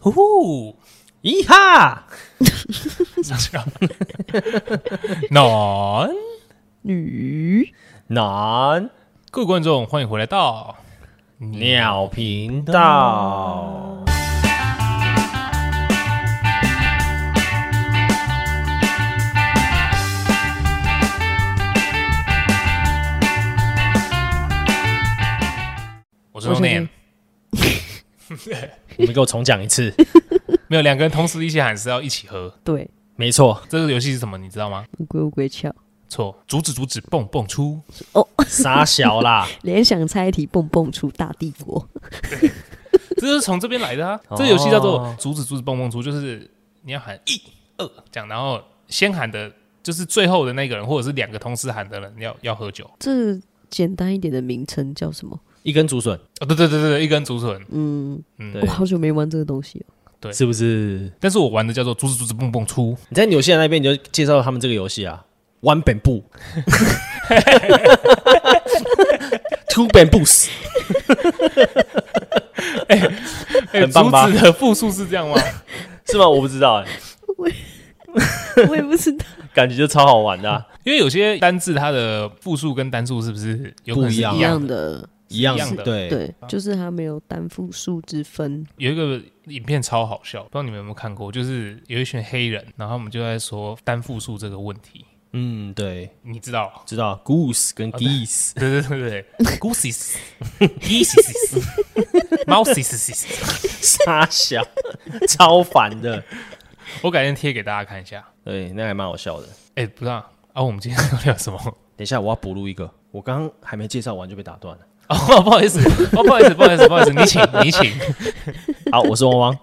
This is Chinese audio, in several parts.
呼呼，一哈，男女男，各位观众，欢迎回来到鸟频道。我是 Ronan。你们给我重讲一次。没有两个人同时一起喊是要一起喝。对，没错。这个游戏是什么？你知道吗？乌龟乌龟翘。错，竹子竹子蹦蹦出。哦，傻小啦！联想猜题蹦蹦出大帝国。对，这是从这边来的啊。哦、这个游戏叫做竹子竹子蹦蹦出，就是你要喊一二这样，然后先喊的就是最后的那个人，或者是两个同时喊的人要要喝酒。这简单一点的名称叫什么？一根竹笋。哦，对对对对，一根竹笋。嗯嗯，我好久没玩这个东西了。对，是不是？但是我玩的叫做竹子竹子蹦蹦出。你在纽西兰那边，你就介绍他们这个游戏啊。One bamboo，Two bamboos。哎哎，竹子的复数是这样吗？是吗？我不知道哎、欸。我 我也不知道。感觉就超好玩的、啊，因为有些单字它的复数跟单数是不是有可能是一样的？一样的，对对，就是它没有单复数之分。有一个影片超好笑，不知道你们有没有看过？就是有一群黑人，然后我们就在说单复数这个问题。嗯，对，你知道，知道，goose 跟 geese，、哦、对 对对对，gooses，geeses，mouses，傻笑，超烦的。我改天贴给大家看一下，对，那还蛮好笑的。哎、欸，不知道啊，我们今天要聊什么？等一下，我要补录一个，我刚刚还没介绍完就被打断了。哦，不好意思，哦，不好意思，不好意思，不好意思，你请，你请。好，我是汪汪。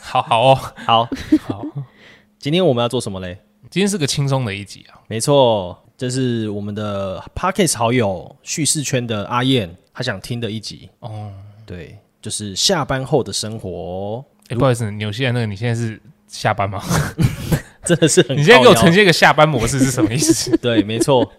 好好哦，好好。今天我们要做什么嘞？今天是个轻松的一集啊，没错，这是我们的 p a r k e s t 好友叙事圈的阿燕，她想听的一集哦。对，就是下班后的生活。哎，不好意思，纽西兰那个，你现在是下班吗？真的是很，你现在给我呈现一个下班模式是什么意思？对，没错。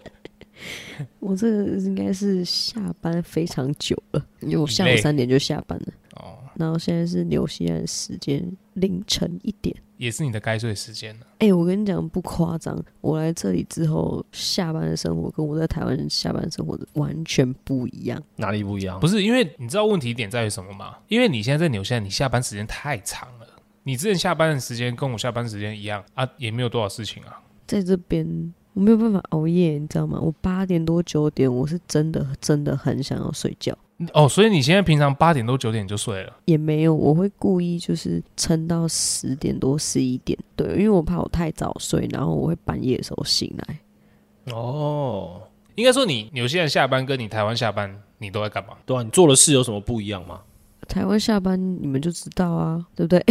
我这个应该是下班非常久了，因为我下午三点就下班了。哦，然后现在是纽西兰时间凌晨一点。也是你的该睡时间了。哎、欸，我跟你讲不夸张，我来这里之后，下班的生活跟我在台湾下班生活的完全不一样。哪里不一样？不是因为你知道问题点在于什么吗？因为你现在在纽西兰，你下班时间太长了。你之前下班的时间跟我下班时间一样啊，也没有多少事情啊。在这边我没有办法熬夜，你知道吗？我八点多九点，我是真的真的很想要睡觉。哦，所以你现在平常八点多九点就睡了？也没有，我会故意就是撑到十点多十一点，对，因为我怕我太早睡，然后我会半夜的时候醒来。哦，应该说你纽西兰下班跟你台湾下班，你都在干嘛？对啊，你做的事有什么不一样吗？台湾下班你们就知道啊，对不对？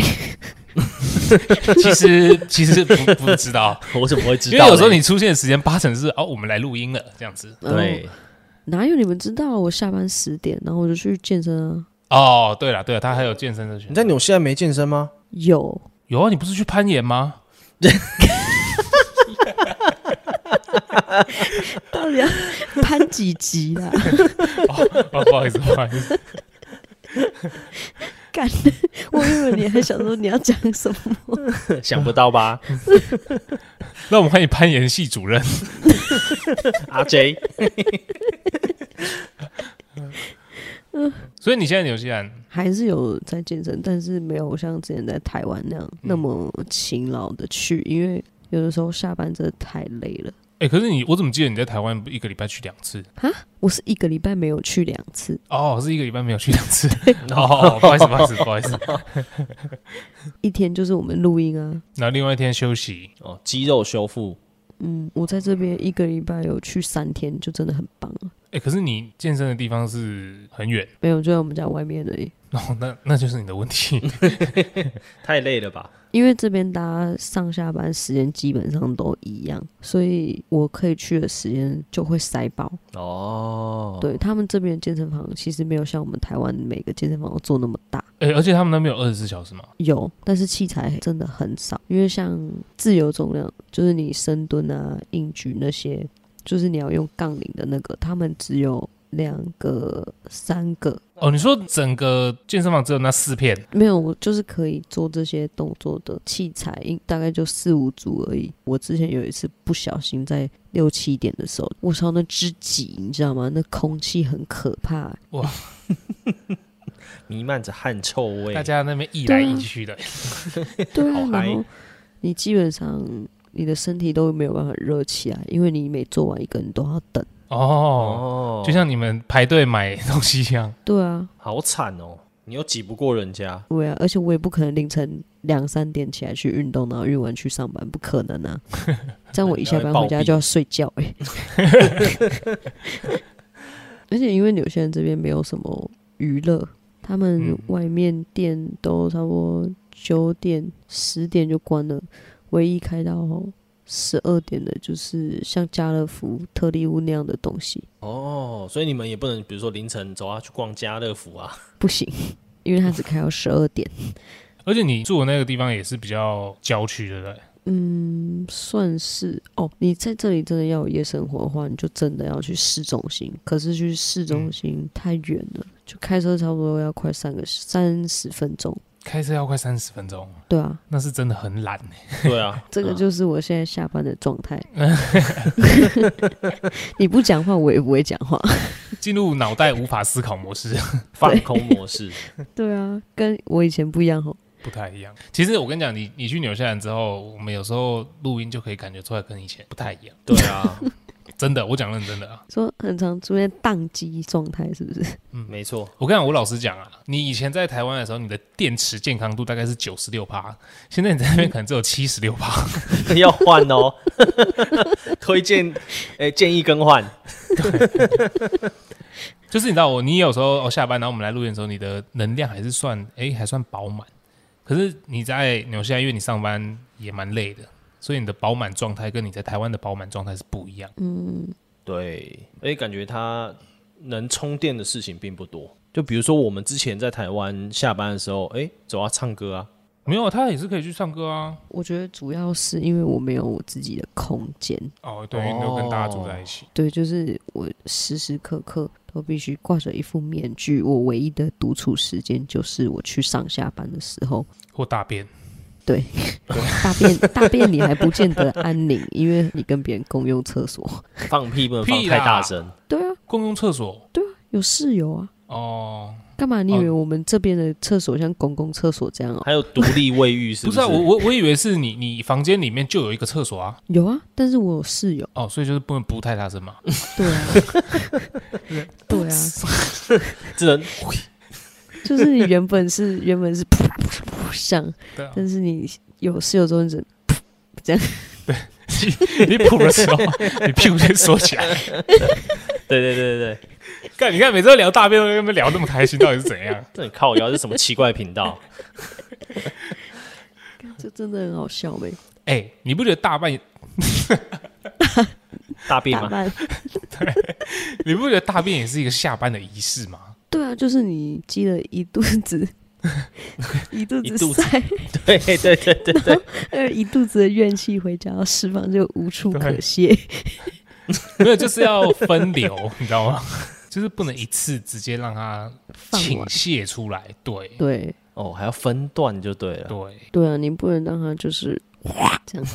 其实其实不不知道，我怎么会知道？因为有时候你出现的时间八成是哦，我们来录音了这样子，对。哪有你们知道？我下班十点，然后我就去健身啊。哦，对了对了，他还有健身的选择。你在纽西兰没健身吗？有有啊，你不是去攀岩吗？到底要攀几级啦？哦，哦，不好意思，不好意思。干，我以为你还想说你要讲什么？想不到吧？那我们欢迎攀岩系主任阿 J。所以你现在纽西兰还是有在健身，但是没有像之前在台湾那样那么勤劳的去，因为有的时候下班真的太累了。哎、欸，可是你我怎么记得你在台湾一个礼拜去两次？哈，我是一个礼拜没有去两次。哦，是一个礼拜没有去两次。哦，不好意思，不好意思，不好意思。一天就是我们录音啊，那另外一天休息哦，肌肉修复。嗯，我在这边一个礼拜有去三天，就真的很棒了。哎、欸，可是你健身的地方是很远，没有，就在我们家外面而已。哦，那那就是你的问题，太累了吧？因为这边大家上下班时间基本上都一样，所以我可以去的时间就会塞爆。哦，对，他们这边的健身房其实没有像我们台湾每个健身房都做那么大。哎、欸，而且他们那边有二十四小时吗？有，但是器材真的很少。因为像自由重量，就是你深蹲啊、硬举那些，就是你要用杠铃的那个，他们只有两个、三个。哦，你说整个健身房只有那四片？没有，我就是可以做这些动作的器材，大概就四五组而已。我之前有一次不小心在六七点的时候，我操，那之挤，你知道吗？那空气很可怕，哇，弥漫着汗臭味，大家那边一来一去的，对啊，然后你基本上你的身体都没有办法热起来，因为你每做完一个，你都要等。哦，就像你们排队买东西一样。对啊，好惨哦！你又挤不过人家。对啊，而且我也不可能凌晨两三点起来去运动，然后运完去上班，不可能啊！这样我一下班回家就要睡觉哎。而且因为纽西兰这边没有什么娱乐，他们外面店都差不多九点十点就关了，唯一开到。十二点的，就是像家乐福、特利屋那样的东西哦，所以你们也不能，比如说凌晨走啊去逛家乐福啊，不行，因为它只开到十二点。而且你住的那个地方也是比较郊区，对不对？嗯，算是哦。你在这里真的要有夜生活的话，你就真的要去市中心。可是去市中心太远了，嗯、就开车差不多要快三个三十分钟。开车要快三十分钟，对啊，那是真的很懒。对啊，这个就是我现在下班的状态。你不讲话，我也不会讲话，进入脑袋无法思考模式，放空模式。对啊，跟我以前不一样哦，不太一样。其实我跟你讲，你你去纽西兰之后，我们有时候录音就可以感觉出来跟以前不太一样。对啊。真的，我讲认真的啊，说很常出现宕机状态，是不是？嗯，没错。我跟你讲，我老实讲啊，你以前在台湾的时候，你的电池健康度大概是九十六趴，现在你在那边可能只有七十六趴，要换哦。推荐，哎、欸，建议更换。对，就是你知道我，你有时候哦下班，然后我们来录音的时候，你的能量还是算哎、欸、还算饱满。可是你在纽西兰，因为你上班也蛮累的。所以你的饱满状态跟你在台湾的饱满状态是不一样。嗯，对，而且感觉它能充电的事情并不多。就比如说我们之前在台湾下班的时候，哎，走啊唱歌啊，没有，他也是可以去唱歌啊。我觉得主要是因为我没有我自己的空间。哦，对，没有跟大家住在一起。对，就是我时时刻刻都必须挂着一副面具。我唯一的独处时间就是我去上下班的时候或大便。对，大便大便你还不见得安宁，因为你跟别人共用厕所，放屁不能放太大声。对啊，共用厕所。对啊，有室友啊。哦，干嘛？你以为我们这边的厕所像公共厕所这样哦？还有独立卫浴是不是？不是啊，我我我以为是你你房间里面就有一个厕所啊。有啊，但是我有室友。哦，所以就是不能不太大声嘛。对啊，对啊，只能。就是你原本是原本是噗噗噗像，啊、但是你有室友之后，你噗这样，对，你噗的时候，你屁股先缩起来。对对对对对，看你看每次都聊大便，都跟他们聊那么开心，到底是怎样？这很靠腰，是什么奇怪频道？这真的很好笑呗。哎、欸，你不觉得大半夜大便吗？对，你不觉得大便也是一个下班的仪式吗？对啊，就是你积了一肚子 一肚子塞，对对对对对，呃，一肚子的怨气回家要释放就无处可 泄，没有就是要分流，你知道吗？就是不能一次直接让它倾泻出来，对对，哦，还要分段就对了，对对啊，你不能让它就是哇这样，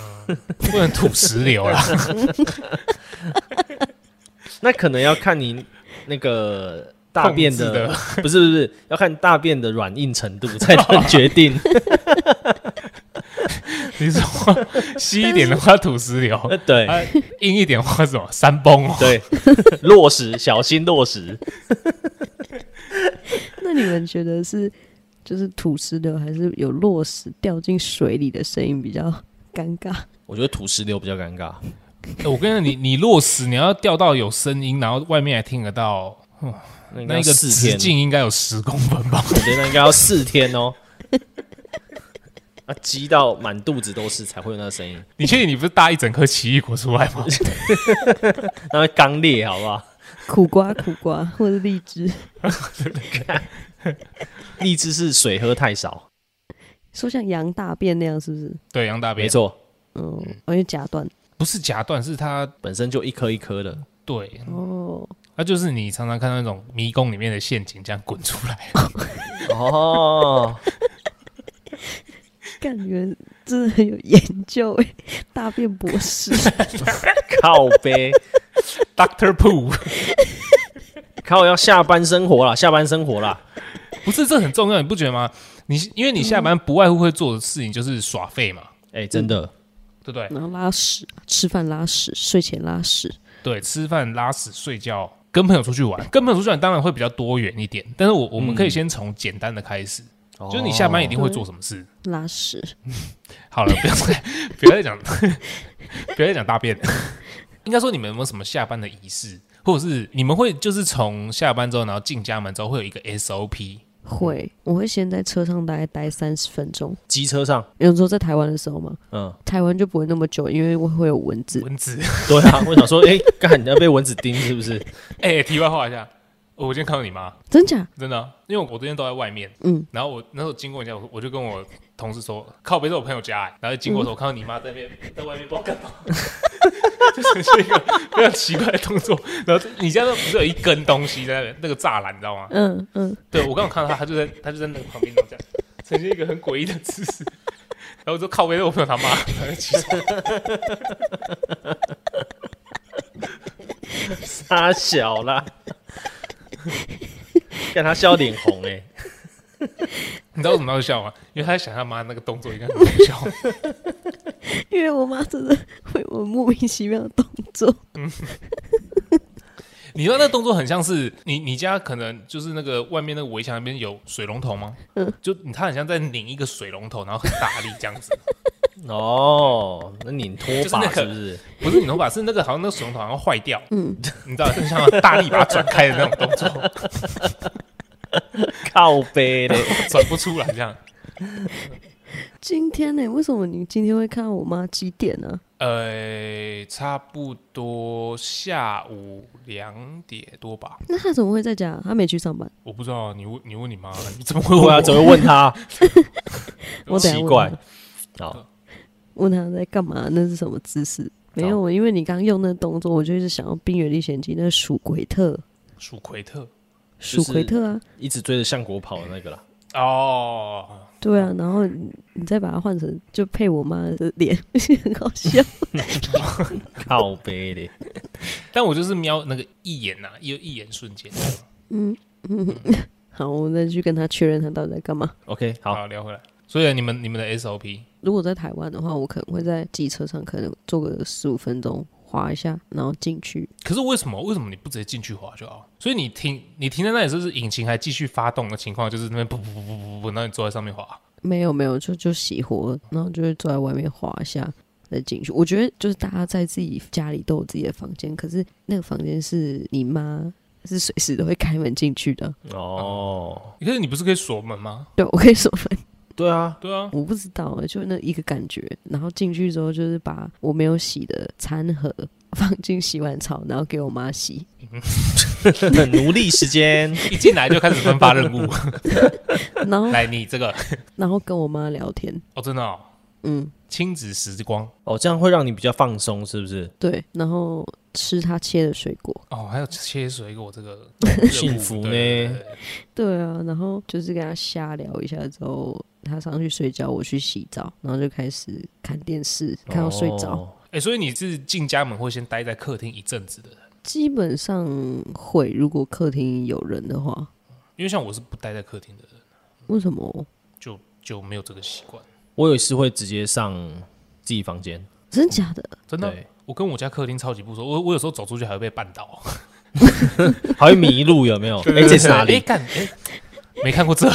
不能吐石流啦，那可能要看你那个。大便的，的 不是不是，要看大便的软硬程度才能决定。你说稀一点的话土石流，对；硬一点的话什么山崩？对，落石，小心落石。那你们觉得是就是土石流，还是有落石掉进水里的声音比较尴尬？我觉得土石流比较尴尬。欸、我跟你讲，你你落石，你要掉到有声音，然后外面还听得到。那个直径应该有十公分吧？我觉得那应该要四天哦。啊，积到满肚子都是才会有那个声音。你确定你不是搭一整颗奇异果出来吗？那会刚裂，好不好？苦瓜，苦瓜，或者荔枝。荔枝是水喝太少。说像羊大便那样，是不是？对，羊大便没错。嗯，而且夹断，不是夹断，是它本身就一颗一颗的。对。哦。那就是你常常看到那种迷宫里面的陷阱这样滚出来。哦，感觉真的很有研究哎，大便博士，靠呗，Doctor Pooh，靠要下班生活啦，下班生活啦，不是这很重要，你不觉得吗？你因为你下班不外乎会做的事情就是耍废嘛，哎、欸，真的，对不对？然后拉屎，吃饭拉屎，睡前拉屎，对，吃饭拉屎睡觉。跟朋友出去玩，跟朋友出去玩当然会比较多元一点，但是我我们可以先从简单的开始，嗯、就是你下班一定会做什么事？拉屎。好了，不要再 不要再讲，不要再讲大便。应该说你们有没有什么下班的仪式，或者是你们会就是从下班之后，然后进家门之后会有一个 SOP？会，我会先在车上大概待三十分钟。机车上，有时候在台湾的时候嘛，嗯，台湾就不会那么久，因为会会有蚊子。蚊子，对啊，我想说，哎、欸，刚才你要被蚊子叮是不是？哎、欸，题外话一下。我今天看到你妈，真假？真的，因为我昨天都在外面，嗯，然后我那时候经过一下，我就跟我同事说，靠别是我朋友家，然后经过的时候，我看到你妈在那边在外面不知道干嘛，就呈现一个非常奇怪的动作。然后你家那不是有一根东西在那边，那个栅栏，你知道吗？嗯嗯，对我刚刚看到他，他就在他就在那个旁边这样，呈现一个很诡异的姿势。然后我就靠北是我朋友他妈，傻小啦。看他笑脸红哎，你知道为什么要笑吗？因为他在想他妈那个动作应该很好笑。因为我妈真的会有莫名其妙的动作。嗯，你说那动作很像是你你家可能就是那个外面那个围墙那边有水龙头吗？嗯，就他很像在拧一个水龙头，然后很大力这样子。哦，那拧拖把是不是？不是拧拖把，是那个好像那个水龙头好像坏掉。嗯，你知道，就像大力把它转开的那种动作。靠背的，转不出来这样。今天呢？为什么你今天会看到我妈几点呢？呃，差不多下午两点多吧。那她怎么会在家？她没去上班？我不知道，你问你问你妈，你怎么会问啊？怎么会问她？我奇怪。好。问他在干嘛？那是什么姿势？没有，因为你刚用那动作，我就一直想要《冰原历险记》那个鼠奎特。鼠奎特，鼠奎特啊，一直追着相国跑的那个啦。哦，对啊，然后你，你再把它换成就配我妈的脸，很好笑。靠背的，但我就是瞄那个一眼呐、啊，一一眼瞬间。嗯嗯，好，我们再去跟他确认他到底在干嘛。OK，好，好，聊回来。所以你们你们的 SOP，如果在台湾的话，我可能会在机车上可能坐个十五分钟，滑一下，然后进去。可是为什么为什么你不直接进去滑就好？所以你停你停在那里，是不是引擎还继续发动的情况？就是那边噗噗噗噗噗噗，然后你坐在上面滑？没有没有，就就熄火，然后就是坐在外面滑一下再进去。我觉得就是大家在自己家里都有自己的房间，可是那个房间是你妈是随时都会开门进去的哦。可是你不是可以锁门吗？对，我可以锁门。对啊，对啊，我不知道，就那一个感觉。然后进去之后，就是把我没有洗的餐盒放进洗碗槽，然后给我妈洗。奴隶时间 一进来就开始分发任务，然后来你这个，然后跟我妈聊天。哦，真的哦，嗯，亲子时光哦，这样会让你比较放松，是不是？对，然后吃他切的水果。哦，还有切水果这个幸福呢？对，啊，然后就是跟他瞎聊一下之后。他上去睡觉，我去洗澡，然后就开始看电视，看到睡着。哎、哦欸，所以你是进家门会先待在客厅一阵子的人？基本上会，如果客厅有人的话。因为像我是不待在客厅的人。为什么？就就没有这个习惯。我有一次会直接上自己房间。真的假的？真的。我跟我家客厅超级不熟，我我有时候走出去还会被绊倒，还会迷路，有没有？哎、欸，这是哪里？欸没看过这，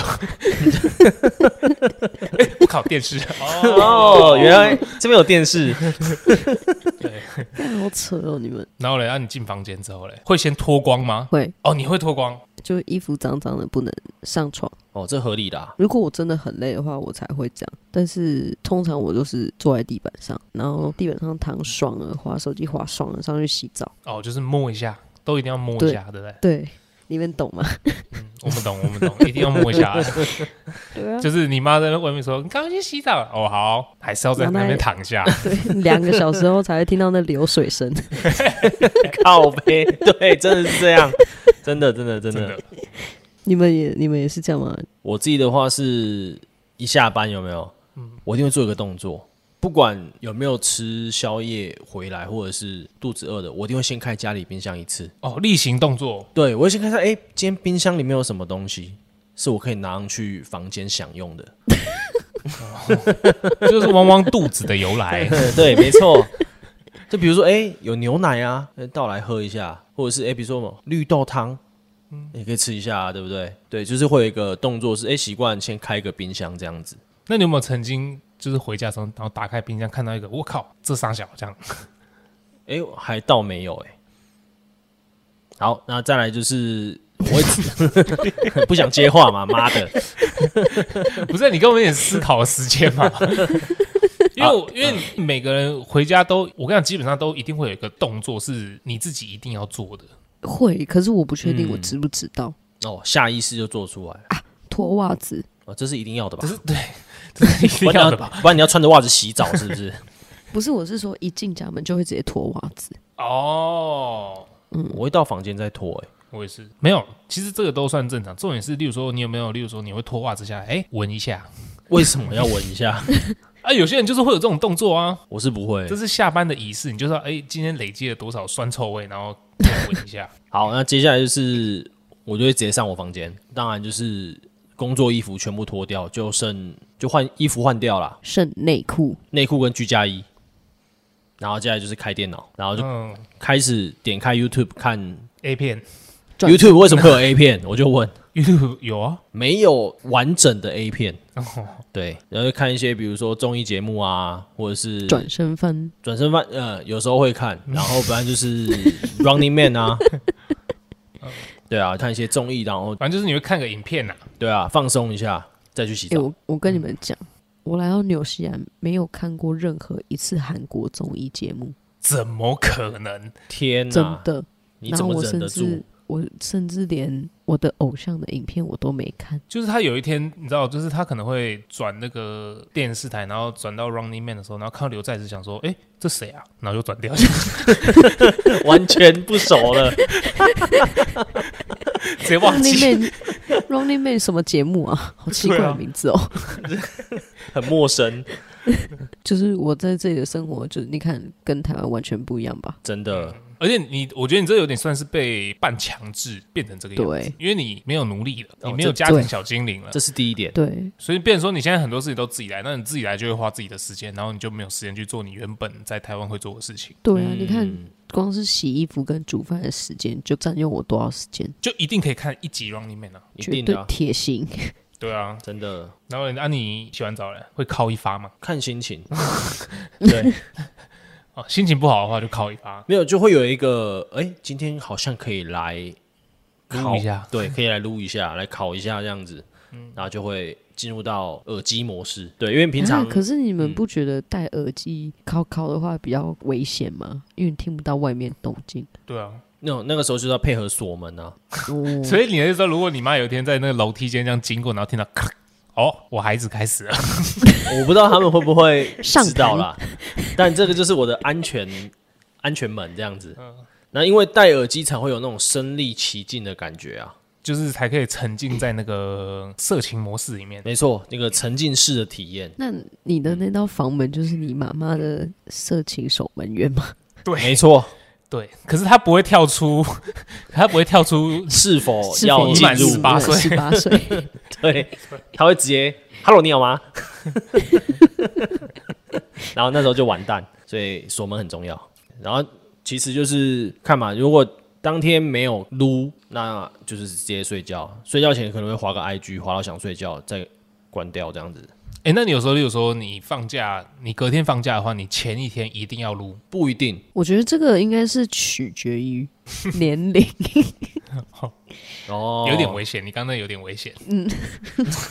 哎，我靠，电视哦，原来这边有电视，对，好扯哦，你们。然后嘞，让你进房间之后嘞，会先脱光吗？会。哦，你会脱光？就衣服脏脏的不能上床。哦，这合理的、啊。如果我真的很累的话，我才会这样。但是通常我都是坐在地板上，然后地板上躺爽了，滑手机滑爽了，上去洗澡。哦，就是摸一下，都一定要摸一下，对，对不对？对。你们懂吗？嗯，我们懂，我们懂，一定要摸一下。对啊，就是你妈在外面说：“你赶快去洗澡。”哦，好，还是要在那边躺下。对，两个小时后才会听到那流水声。靠背，对，真的是这样，真的，真的，真的。真的你们也，你们也是这样吗？我自己的话是一下班有没有？嗯，我一定会做一个动作。不管有没有吃宵夜回来，或者是肚子饿的，我一定会先开家里冰箱一次。哦，例行动作。对，我会先看一下，哎、欸，今天冰箱里面有什么东西是我可以拿上去房间享用的。这 就是汪汪肚子的由来。对，没错。就比如说，哎、欸，有牛奶啊，倒来喝一下，或者是哎、欸，比如说什么绿豆汤，嗯，也可以吃一下啊，对不对？对，就是会有一个动作是，哎、欸，习惯先开一个冰箱这样子。那你有没有曾经？就是回家的时候，然后打开冰箱看到一个，我靠，这三小这样，哎、欸，还倒没有哎、欸。好，那再来就是我会 不想接话嘛，妈的，不是你给我们一点思考的时间嘛？因为、啊、因为每个人回家都，我跟你讲，基本上都一定会有一个动作是你自己一定要做的。会，可是我不确定我知不知道。嗯、哦，下意识就做出来啊，脱袜子。哦，这是一定要的吧？这是对。不然你要，不然你要穿着袜子洗澡是不是？不是，我是说一进家门就会直接脱袜子。哦，嗯，我会到房间再脱。哎，我也是。没有，其实这个都算正常。重点是，例如说你有没有，例如说你会脱袜子下来，哎，闻一下。为什么要闻一下？啊，有些人就是会有这种动作啊。我是不会，这是下班的仪式。你就说，哎，今天累积了多少酸臭味，然后闻一下。好，那接下来就是，我就会直接上我房间。当然就是。工作衣服全部脱掉，就剩就换衣服换掉了，剩内裤、内裤跟居家衣，然后接下来就是开电脑，然后就开始点开 YouTube 看 A 片。YouTube 为什么会有 A 片？我就问 YouTube 有啊，没有完整的 A 片。对，然后就看一些比如说综艺节目啊，或者是转身翻，转身翻，呃，有时候会看，然后不然就是 Running Man 啊。对啊，看一些综艺，然后反正就是你会看个影片呐、啊。对啊，放松一下，再去洗澡。欸、我我跟你们讲，我来到纽西兰没有看过任何一次韩国综艺节目，怎么可能？天哪，真的？你怎么忍得住？我甚至连我的偶像的影片我都没看。就是他有一天，你知道，就是他可能会转那个电视台，然后转到 Running Man 的时候，然后看到刘在石，想说：“哎、欸，这谁啊？”然后就转掉，完全不熟了，直接忘记。Running Man，Running Man 什么节目啊？好奇怪的名字哦，啊、很陌生。就是我在这里的生活，就是你看，跟台湾完全不一样吧？真的。而且你，我觉得你这有点算是被半强制变成这个样子，因为你没有奴隶了，你没有家庭小精灵了，这是第一点。对，所以变成说你现在很多事情都自己来，那你自己来就会花自己的时间，然后你就没有时间去做你原本在台湾会做的事情。对啊，你看，光是洗衣服跟煮饭的时间就占用我多少时间？就一定可以看一集《Running Man》啊，绝对贴心。对啊，真的。然后，那你洗完澡了会靠一发吗？看心情。对。哦，心情不好的话就靠一发，没有就会有一个，哎、欸，今天好像可以来撸一下，对，可以来撸一下，来烤一下这样子，嗯，然后就会进入到耳机模式，对，因为平常、啊、可是你们不觉得戴耳机烤烤的话比较危险吗？嗯、因为你听不到外面动静。对啊，那那个时候就是要配合锁门啊，哦、所以你是说，如果你妈有一天在那个楼梯间这样经过，然后听到咔。哦，我孩子开始了，我不知道他们会不会 知道啦，但这个就是我的安全安全门这样子。嗯，那因为戴耳机才会有那种身临其境的感觉啊，就是才可以沉浸在那个色情模式里面。没错，那个沉浸式的体验。那你的那道房门就是你妈妈的色情守门员吗？对，没错。对，可是他不会跳出，他不会跳出是否要满十八岁？十八岁，对，他会直接 “Hello，你好吗？” 然后那时候就完蛋，所以锁门很重要。然后其实就是看嘛，如果当天没有撸，那就是直接睡觉。睡觉前可能会滑个 IG，滑到想睡觉再关掉这样子。哎、欸，那你有时候，例如说你放假，你隔天放假的话，你前一天一定要录？不一定。我觉得这个应该是取决于 年龄。哦，有点危险。你刚才有点危险。嗯，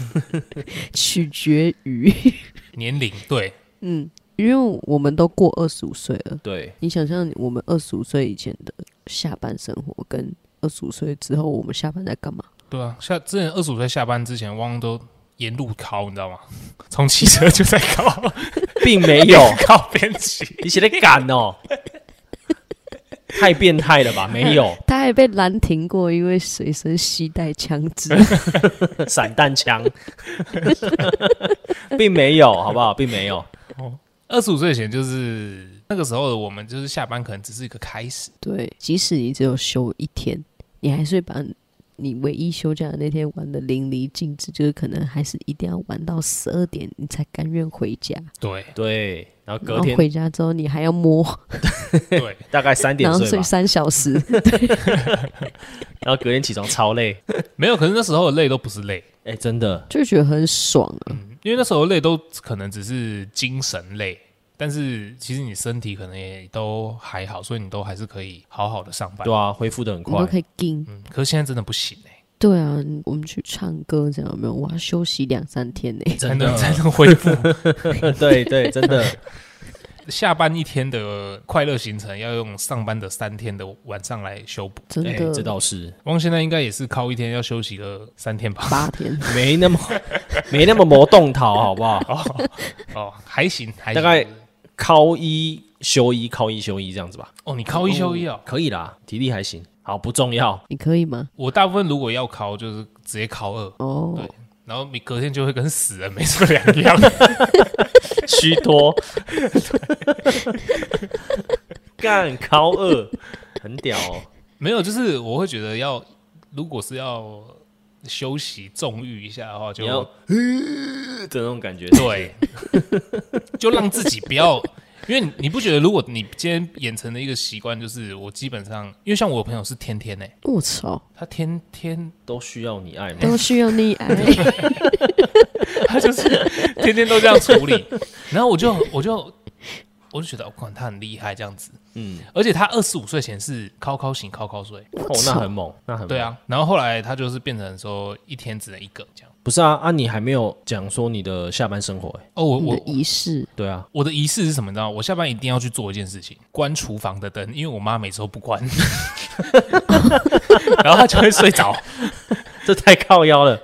取决于 年龄。对，嗯，因为我们都过二十五岁了。对，你想象我们二十五岁以前的下班生活跟二十五岁之后我们下班在干嘛？对啊，下之前二十五岁下班之前，汪都沿路考，你知道吗？从骑车就在考，并没有 考边骑，你写的赶哦。太变态了吧？没有，他还被拦停过，因为随身携带枪支、散弹枪，并没有，好不好？并没有。哦，二十五岁前就是那个时候的我们，就是下班可能只是一个开始。对，即使你只有休一天，你还是会把。你唯一休假的那天玩的淋漓尽致，就是可能还是一定要玩到十二点，你才甘愿回家。对对，然后隔天回家之后，你还要摸。对，大概三点睡，然后睡三小时。然后隔天起床超累，没有，可是那时候的累都不是累，哎、欸，真的就觉得很爽啊、嗯，因为那时候的累都可能只是精神累。但是其实你身体可能也都还好，所以你都还是可以好好的上班。对啊，恢复的很快，都可以撑。嗯，可是现在真的不行哎、欸。对啊，我们去唱歌这样有没有？我要休息两三天呢、欸，才能才能恢复。对对，真的。下班一天的快乐行程，要用上班的三天的晚上来修补。真的，欸、这倒是。汪现在应该也是靠一天要休息个三天吧？八天，没那么没那么磨动桃，好不好？哦，哦，还行，还行。大概。靠一休一，靠一休一这样子吧。哦，你靠一休一哦，可以啦，体力还行。好，不重要。你可以吗？我大部分如果要靠，就是直接靠二。哦，对，然后你隔天就会跟死人没什么两样。虚脱。干靠二，很屌哦。没有，就是我会觉得要，如果是要休息纵欲一下的话，就要。这种感觉，对，就让自己不要，因为你不觉得，如果你今天养成的一个习惯，就是我基本上，因为像我朋友是天天呢、欸，我操，他天天都需要你爱，都需要你爱，他就是天天都这样处理，然后我就我就。我就觉得，我管他很厉害这样子，嗯，而且他二十五岁前是靠靠醒靠靠睡，哦，那很猛，那很猛，对啊。然后后来他就是变成说一天只能一个这样，不是啊啊，你还没有讲说你的下班生活哎，哦，我我仪式，对啊，我的仪式是什么？你知道，我下班一定要去做一件事情，关厨房的灯，因为我妈每次都不关，然后她就会睡着，这太靠腰了。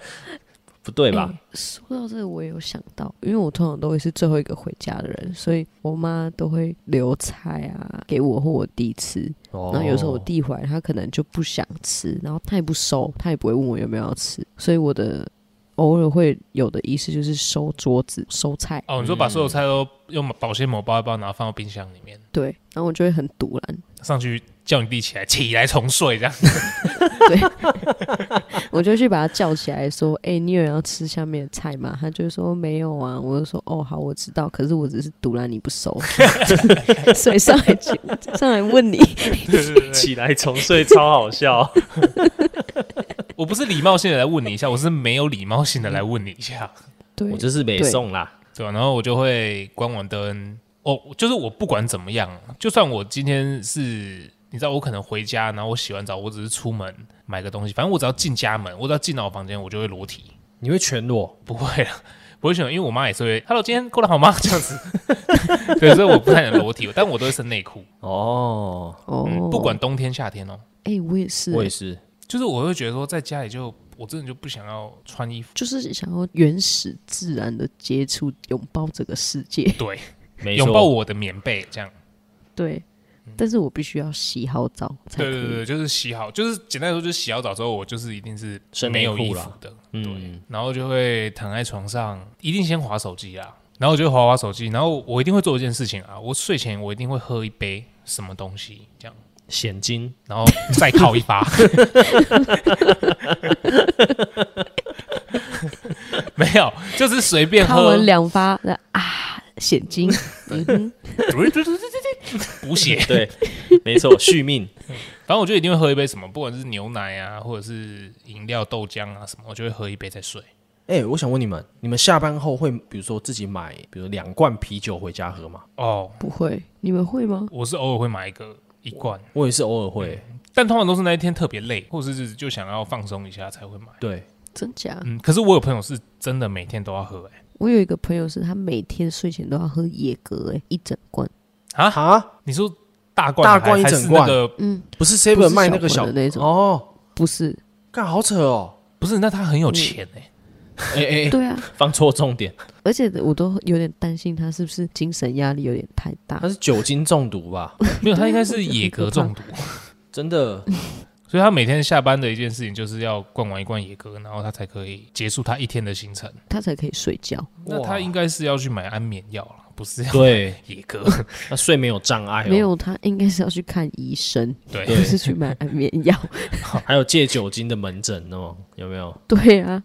不对吧？说到这个，我也有想到，因为我通常都会是最后一个回家的人，所以我妈都会留菜啊给我或我弟吃。然后有时候我弟回来，他可能就不想吃，然后他也不收，他也不会问我有没有要吃。所以我的偶尔会有的仪式就是收桌子、收菜。哦，你说把所有菜都用保鲜膜包一包，然后放到冰箱里面。对，然后我就会很堵然上去。叫你弟起来，起来重睡这样。对，我就去把他叫起来，说：“哎、欸，你有人要吃下面的菜吗？”他就说：“没有啊。”我就说：“哦，好，我知道。可是我只是赌了你不熟，所以上来上来问你，起来重睡，超好笑。我不是礼貌性的来问你一下，我是没有礼貌性的来问你一下。对，我就是没送啦，对吧、啊？然后我就会关完灯，哦，就是我不管怎么样，就算我今天是。你知道我可能回家，然后我洗完澡，我只是出门买个东西，反正我只要进家门，我只要进到我房间，我就会裸体。你会全裸？不会啊，不会全裸，因为我妈也是会。Hello，今天过得好吗？这样子。对，所以我不太能裸体，但我都会穿内裤。哦哦、嗯，不管冬天夏天哦。哎、欸，我也是，我也是，就是我会觉得说，在家里就我真的就不想要穿衣服，就是想要原始自然的接触，拥抱这个世界。对，拥抱我的棉被，这样。对。但是我必须要洗好澡才可以。对对对，就是洗好，就是简单来说，就是洗好澡之后，我就是一定是没有衣服的，对、嗯，然后就会躺在床上，一定先滑手机啦，然后我就划划手机，然后我一定会做一件事情啊，我睡前我一定会喝一杯什么东西，这样。蚬精，然后再靠一发，没有，就是随便喝。两发啊，蚬精。补血，对，没错，续命。反正我就一定会喝一杯什么，不管是牛奶啊，或者是饮料、豆浆啊什么，我就会喝一杯再睡。哎、欸，我想问你们，你们下班后会比如说自己买，比如两罐啤酒回家喝吗？哦，不会，你们会吗？我是偶尔会买一个一罐，我也是偶尔会、嗯，但通常都是那一天特别累，或者是就想要放松一下才会买。对，真假？嗯，可是我有朋友是真的每天都要喝、欸，哎，我有一个朋友是他每天睡前都要喝野格、欸，哎，一整罐。啊？哈！你说大罐大罐一整罐？的，嗯，不是 seven 卖那个小的那种。哦，不是，干好扯哦，不是，那他很有钱哎，哎哎，对啊，放错重点，而且我都有点担心他是不是精神压力有点太大，他是酒精中毒吧？没有，他应该是野格中毒，真的。所以他每天下班的一件事情就是要灌完一罐野哥，然后他才可以结束他一天的行程，他才可以睡觉。那他应该是要去买安眠药了，不是要对野哥？他睡眠有障碍、哦，没有，他应该是要去看医生，对，不是去买安眠药。还有戒酒精的门诊哦，有没有？对啊，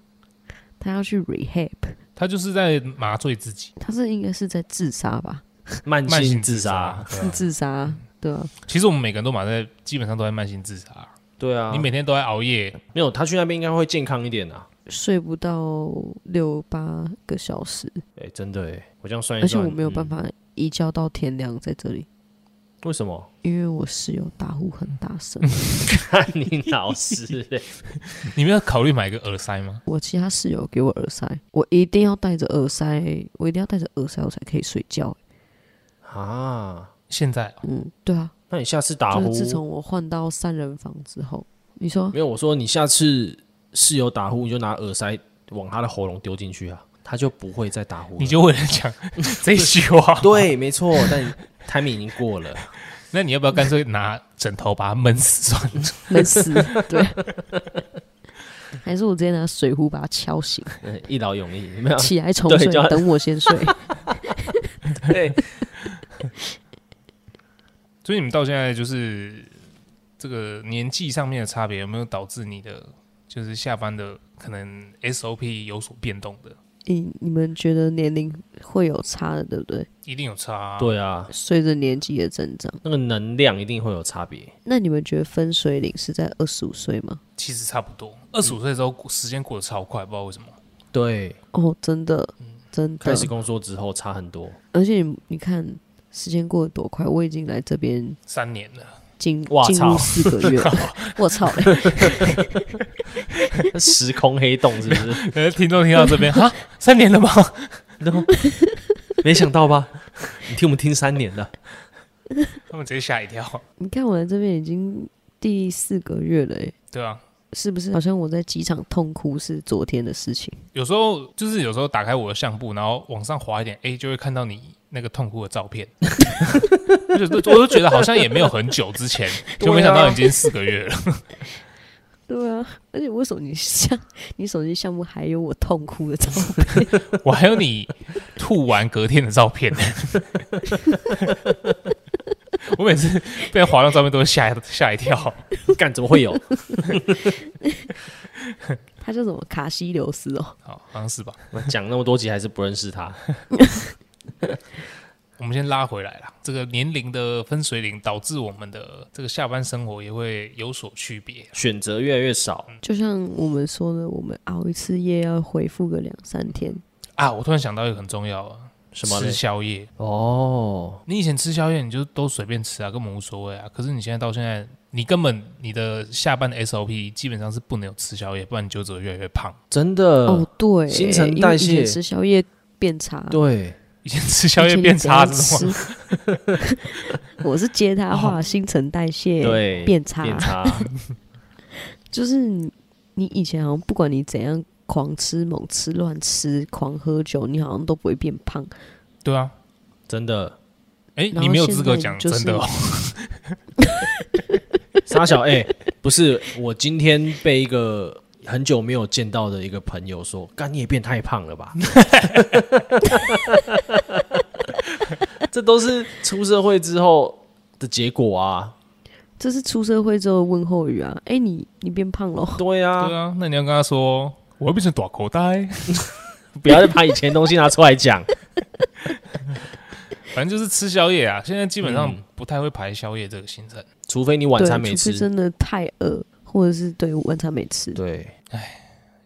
他要去 rehab，他就是在麻醉自己，他是应该是在自杀吧？慢性自杀，是自杀，对啊。其实我们每个人都马在，基本上都在慢性自杀。对啊，你每天都在熬夜，没有他去那边应该会健康一点啊，睡不到六八个小时，哎、欸，真的哎，我这样算一算，而且我没有办法一觉到天亮在这里，嗯、为什么？因为我室友打呼很大声，看 你老师嘞，你没有考虑买个耳塞吗？我其他室友给我耳塞，我一定要戴着耳塞，我一定要戴着耳塞，我才可以睡觉。啊，现在，嗯，对啊。那你下次打呼？自从我换到三人房之后，你说没有？我说你下次室友打呼，你就拿耳塞往他的喉咙丢进去啊，他就不会再打呼。你就为了讲这句话？对，没错。但 timing 已经过了，那你要不要干脆拿枕头把它闷死算了？闷死，对。还是我直接拿水壶把它敲醒？嗯，一劳永逸，没有起来重睡，等我先睡。对。所以你们到现在就是这个年纪上面的差别，有没有导致你的就是下班的可能 SOP 有所变动的？你你们觉得年龄会有差的，对不对？一定有差啊。对啊，随着年纪的增长，那个能量一定会有差别。那你们觉得分水岭是在二十五岁吗？其实差不多，二十五岁的时候时间过得超快，不知道为什么。对，哦，真的，真的。开始工作之后差很多，而且你你看。时间过得多快！我已经来这边三年了，进进入四个月了，我操嘞！时空黑洞是不是？听众听到这边哈，三年了吗？没想到吧？你听我们听三年了，他们直接吓一跳。你看我来这边已经第四个月了，哎，对啊，是不是？好像我在机场痛哭是昨天的事情。有时候就是有时候打开我的相簿，然后往上滑一点，哎，就会看到你。那个痛苦的照片，我都觉得好像也没有很久之前，就没想到已经四个月了。对啊，而且为什么你像你手机项目还有我痛哭的照片？我还有你吐完隔天的照片呢。我每次被滑到照片都会吓吓一跳，干怎么会有？他叫什么？卡西留斯哦，好，好像是吧？讲那么多集还是不认识他。我们先拉回来了，这个年龄的分水岭导致我们的这个下班生活也会有所区别，选择越来越少。就像我们说的，我们熬一次夜要回复个两三天啊！我突然想到一个很重要啊，什么？吃宵夜哦。你以前吃宵夜你就都随便吃啊，根本无所谓啊。可是你现在到现在，你根本你的下班的 SOP 基本上是不能有吃宵夜，不然你就只会越来越胖。真的哦，对，新陈代谢吃宵夜变差。对。以前吃宵夜变差？我是接他话，新陈代谢对变差，变差。就是你，以前好像不管你怎样狂吃、猛吃、乱吃、狂喝酒，你好像都不会变胖。对啊，真的。哎，你没有资格讲真的哦。沙小哎，不是，我今天被一个。很久没有见到的一个朋友说：“干，你也变太胖了吧？” 这都是出社会之后的结果啊！这是出社会之后的问候语啊！哎，你你变胖了？对啊，对啊。那你要跟他说：“我要变成大口袋。”不要再把以前东西拿出来讲。反正就是吃宵夜啊！现在基本上不太会排宵夜这个行程，嗯、除非你晚餐没吃，真的太饿。或者是对晚餐没吃，对，哎，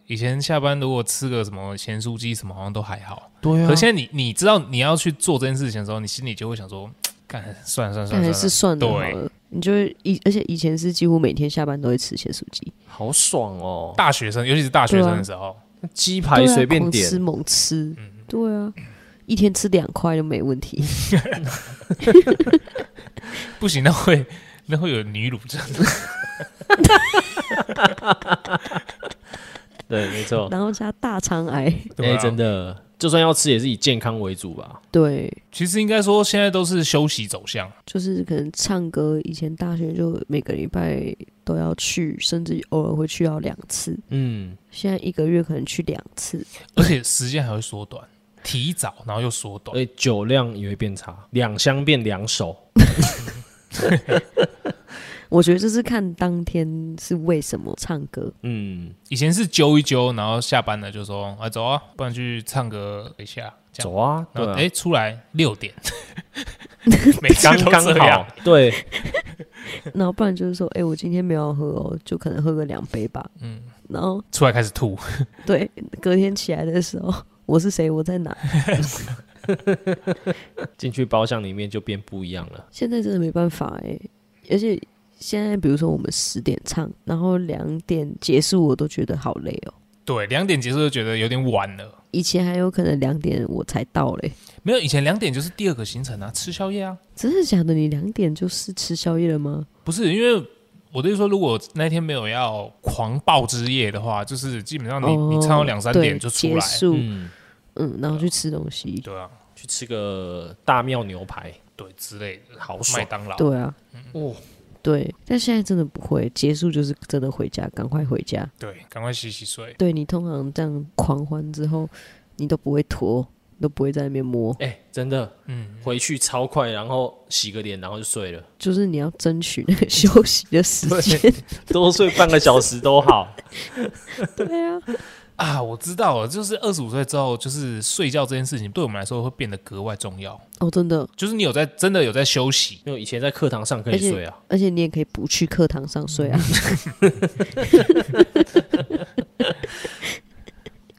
以前下班如果吃个什么咸酥鸡什么，好像都还好，对啊。可现在你你知道你要去做这件事情的时候，你心里就会想说，干算了算了算了，还是算了好了。对，你就会以而且以前是几乎每天下班都会吃咸酥鸡，好爽哦。大学生，尤其是大学生的时候，鸡排随便点，吃猛吃，对啊，一天吃两块都没问题。不行，那会那会有女乳症。对，没错。然后加大肠癌，哎、欸，真的，就算要吃，也是以健康为主吧。对，其实应该说现在都是休息走向，就是可能唱歌，以前大学就每个礼拜都要去，甚至偶尔会去到两次。嗯，现在一个月可能去两次，而且时间还会缩短，提早然后又缩短，哎，酒量也会变差，两箱变两手。我觉得这是看当天是为什么唱歌。嗯，以前是揪一揪，然后下班了就说：“啊，走啊，不然去唱歌一下。”走啊，然后哎、啊，出来六点，刚刚好。对，然后不然就是说：“哎，我今天没有喝哦，就可能喝个两杯吧。”嗯，然后出来开始吐。对，隔天起来的时候，我是谁？我在哪？进去包厢里面就变不一样了。现在真的没办法哎，而且。现在比如说我们十点唱，然后两点结束，我都觉得好累哦。对，两点结束就觉得有点晚了。以前还有可能两点我才到嘞。没有，以前两点就是第二个行程啊，吃宵夜啊。真的假的？你两点就是吃宵夜了吗？不是，因为我的意思说，如果那天没有要狂暴之夜的话，就是基本上你、哦、你唱到两三点就出来，结束。嗯嗯，然后去吃东西。对啊，去吃个大庙牛排，对之类的，好爽。麦当劳。对啊，嗯、哦。对，但现在真的不会结束，就是真的回家，赶快回家。对，赶快洗洗睡。对，你通常这样狂欢之后，你都不会拖，都不会在那边摸。哎、欸，真的，嗯，回去超快，然后洗个脸，然后就睡了。就是你要争取那个 休息的时间，多睡半个小时都好。对啊。啊，我知道了，就是二十五岁之后，就是睡觉这件事情对我们来说会变得格外重要哦。真的，就是你有在真的有在休息，因为以前在课堂上可以睡啊，而且，而且你也可以不去课堂上睡啊。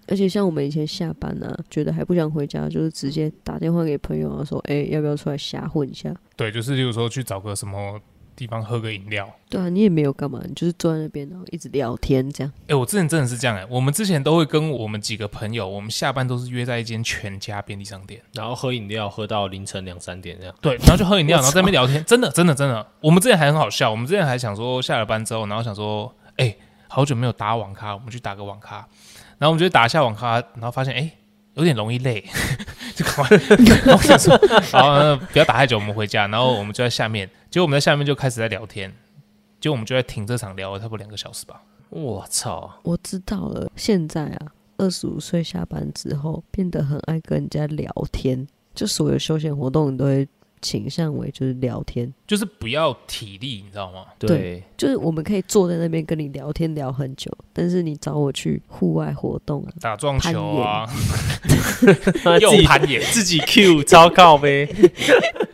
而且像我们以前下班啊，觉得还不想回家，就是直接打电话给朋友啊，说：“哎、欸，要不要出来瞎混一下？”对，就是例如说去找个什么。地方喝个饮料，对啊，你也没有干嘛，你就是坐在那边然后一直聊天这样。哎、欸，我之前真的是这样哎、欸，我们之前都会跟我们几个朋友，我们下班都是约在一间全家便利商店，然后喝饮料喝到凌晨两三点这样。对，然后就喝饮料，然后在那边聊天，真的真的真的。我们之前还很好笑，我们之前还想说下了班之后，然后想说，哎、欸，好久没有打网咖，我们去打个网咖。然后我们就打一下网咖，然后发现哎。欸有点容易累，就赶快，然后想说，好，不要打太久，我们回家。然后我们就在下面，结果我们在下面就开始在聊天，结果我们就在停车场聊了差不多两个小时吧。我操！我知道了，现在啊，二十五岁下班之后，变得很爱跟人家聊天，就所有休闲活动你都会。倾向为就是聊天，就是不要体力，你知道吗？对，就是我们可以坐在那边跟你聊天聊很久，但是你找我去户外活动啊，打撞球啊，又攀岩，自己 Q 糟糕呗，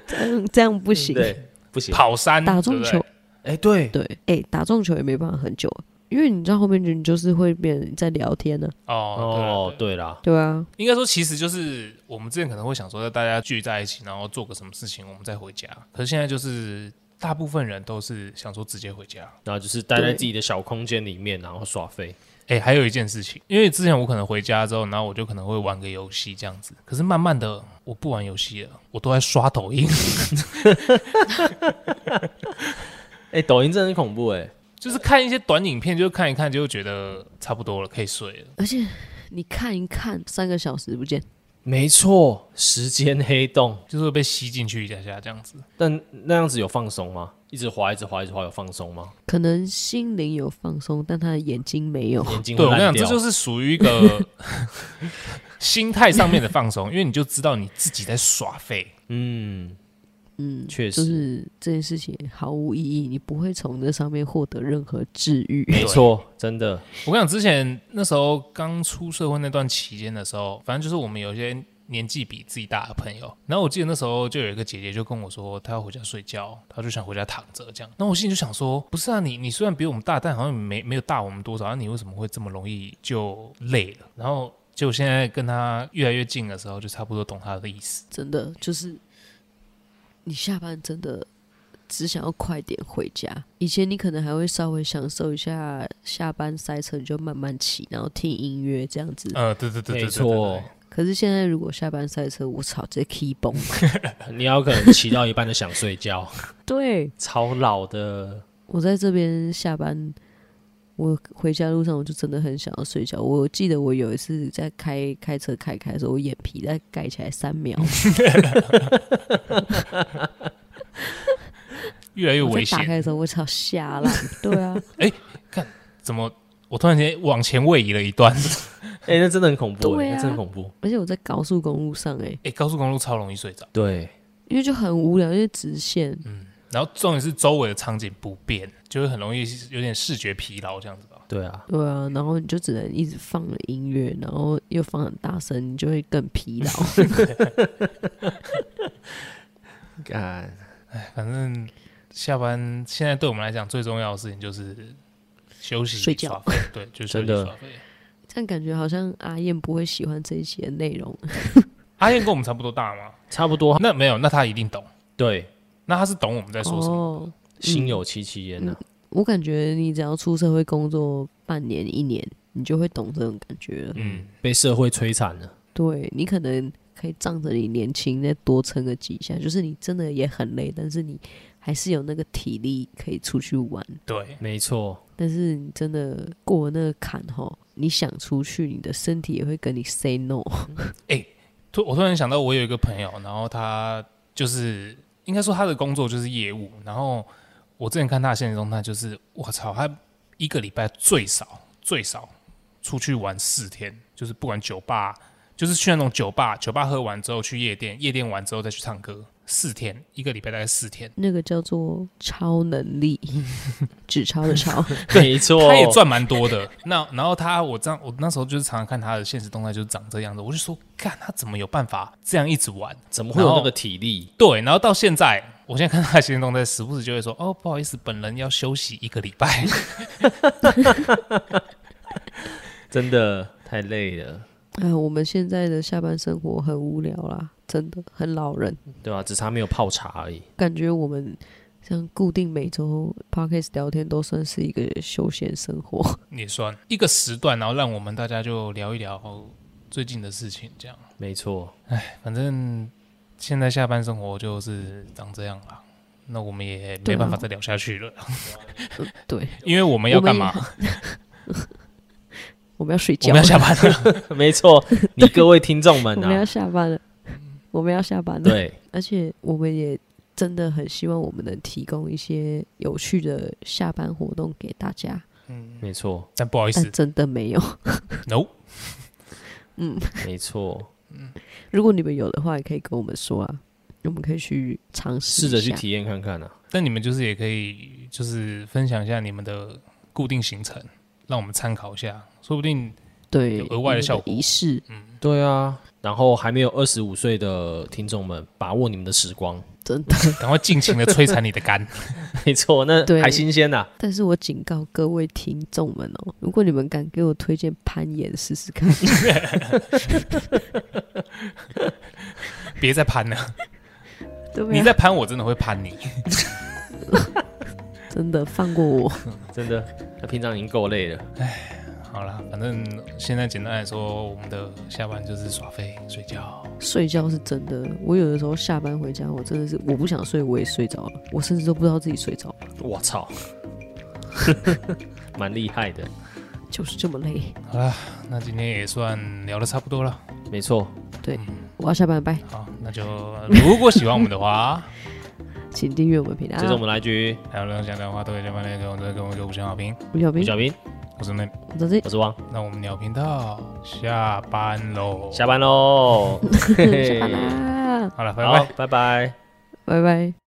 这 样这样不行，对，不行，跑山打撞球，哎，对。对，哎，打撞球也没办法很久。因为你知道后面就你就是会变在聊天呢。哦哦，对啦，对啊，应该说其实就是我们之前可能会想说，要大家聚在一起，然后做个什么事情，我们再回家。可是现在就是大部分人都是想说直接回家，然后就是待在自己的小空间里面，然后耍飞。哎，还有一件事情，因为之前我可能回家之后，然后我就可能会玩个游戏这样子。可是慢慢的，我不玩游戏了，我都在刷抖音。哎，抖音真的很恐怖哎。就是看一些短影片，就看一看，就觉得差不多了，可以睡了。而且你看一看，三个小时不见，没错，时间黑洞就是会被吸进去一下下这样子。但那样子有放松吗？一直滑，一直滑，一直滑，有放松吗？可能心灵有放松，但他的眼睛没有。眼睛对我跟你讲，这就是属于一个 心态上面的放松，因为你就知道你自己在耍废。嗯。嗯，确实，就是这件事情毫无意义，你不会从这上面获得任何治愈。没 错，真的。我跟你讲，之前那时候刚出社会那段期间的时候，反正就是我们有一些年纪比自己大的朋友，然后我记得那时候就有一个姐姐就跟我说，她要回家睡觉，她就想回家躺着这样。那我心里就想说，不是啊，你你虽然比我们大，但好像没没有大我们多少，那你为什么会这么容易就累了？然后就现在跟她越来越近的时候，就差不多懂她的意思。真的就是。你下班真的只想要快点回家。以前你可能还会稍微享受一下下班塞车，你就慢慢骑，然后听音乐这样子。呃，对对对，没错。可是现在如果下班塞车，我操，直接 key 崩。你要可能骑到一半就想睡觉。对，超老的。我在这边下班，我回家路上我就真的很想要睡觉。我记得我有一次在开开车开开的时候，我眼皮在盖起来三秒。越来越危险。打开的时候，我操，瞎了。对啊。哎、欸，看怎么？我突然间往前位移了一段，哎、欸，那真的很恐怖，对啊，真的很恐怖。而且我在高速公路上，哎，哎，高速公路超容易睡着，对，因为就很无聊，因为直线，嗯，然后重点是周围的场景不变，就会很容易有点视觉疲劳这样子吧。对啊，对啊，然后你就只能一直放了音乐，然后又放很大声，你就会更疲劳。干，哎，反正下班现在对我们来讲最重要的事情就是。休息、睡觉，对，就是真的。这样感觉好像阿燕不会喜欢这一期的内容。阿燕跟我们差不多大吗？差不多。那没有，那他一定懂。对，那他是懂我们在说什么。哦、心有戚戚焉呢。我感觉你只要出社会工作半年、一年，你就会懂这种感觉了。嗯，被社会摧残了。对，你可能可以仗着你年轻再多撑个几下，就是你真的也很累，但是你还是有那个体力可以出去玩。对，没错。但是你真的过了那个坎吼，你想出去，你的身体也会跟你 say no。哎、欸，突我突然想到，我有一个朋友，然后他就是应该说他的工作就是业务，然后我之前看他现实中，他就是我操，他一个礼拜最少最少出去玩四天，就是不管酒吧，就是去那种酒吧，酒吧喝完之后去夜店，夜店完之后再去唱歌。四天，一个礼拜大概四天，那个叫做超能力，纸钞的钞，没错，他也赚蛮多的。那然后他，我这样，我那时候就是常常看他的现实动态，就是长这样子。我就说，看他怎么有办法这样一直玩？怎么会有那个体力？对，然后到现在，我现在看他的现实动态，时不时就会说，哦，不好意思，本人要休息一个礼拜。真的太累了。哎，我们现在的下班生活很无聊啦，真的很老人，对啊，只差没有泡茶而已。感觉我们像固定每周 podcast 聊天都算是一个休闲生活，也算一个时段，然后让我们大家就聊一聊最近的事情，这样。没错，哎，反正现在下班生活就是长这样了，那我们也没办法再聊下去了。对，对 因为我们要干嘛？我们要睡觉，我们要下班了。没错，你各位听众们、啊，我们要下班了，我们要下班了。对，而且我们也真的很希望我们能提供一些有趣的下班活动给大家。嗯，没错，但不好意思，真的没有。No。嗯，没错。嗯，如果你们有的话，也可以跟我们说啊，我们可以去尝试，试着去体验看看啊。但你们就是也可以，就是分享一下你们的固定行程。让我们参考一下，说不定对额外的效果。仪式，嗯，对啊。然后还没有二十五岁的听众们，把握你们的时光，真的，赶快尽情的摧残你的肝。没错，那还新鲜呐、啊。但是我警告各位听众们哦，如果你们敢给我推荐攀岩试试看，别再攀了。对啊、你再攀，我真的会攀你。真的放过我，真的。他平常已经够累了。哎，好了，反正现在简单来说，我们的下班就是耍废、睡觉。睡觉是真的。我有的时候下班回家，我真的是我不想睡，我也睡着了。我甚至都不知道自己睡着了。我操，蛮厉害的，就是这么累。好了，那今天也算聊的差不多了。没错，对，嗯、我要下班，拜。好，那就如果喜欢我们的话。请订阅我们频道。这是我们来局，还有任何想讲的话，都可以在下面给我们给我们个五星好评。吴小兵，小兵，我是妹，我是我是汪。那我们鸟频道下班喽，下班喽，下班啦。好了，拜拜，拜拜，拜拜。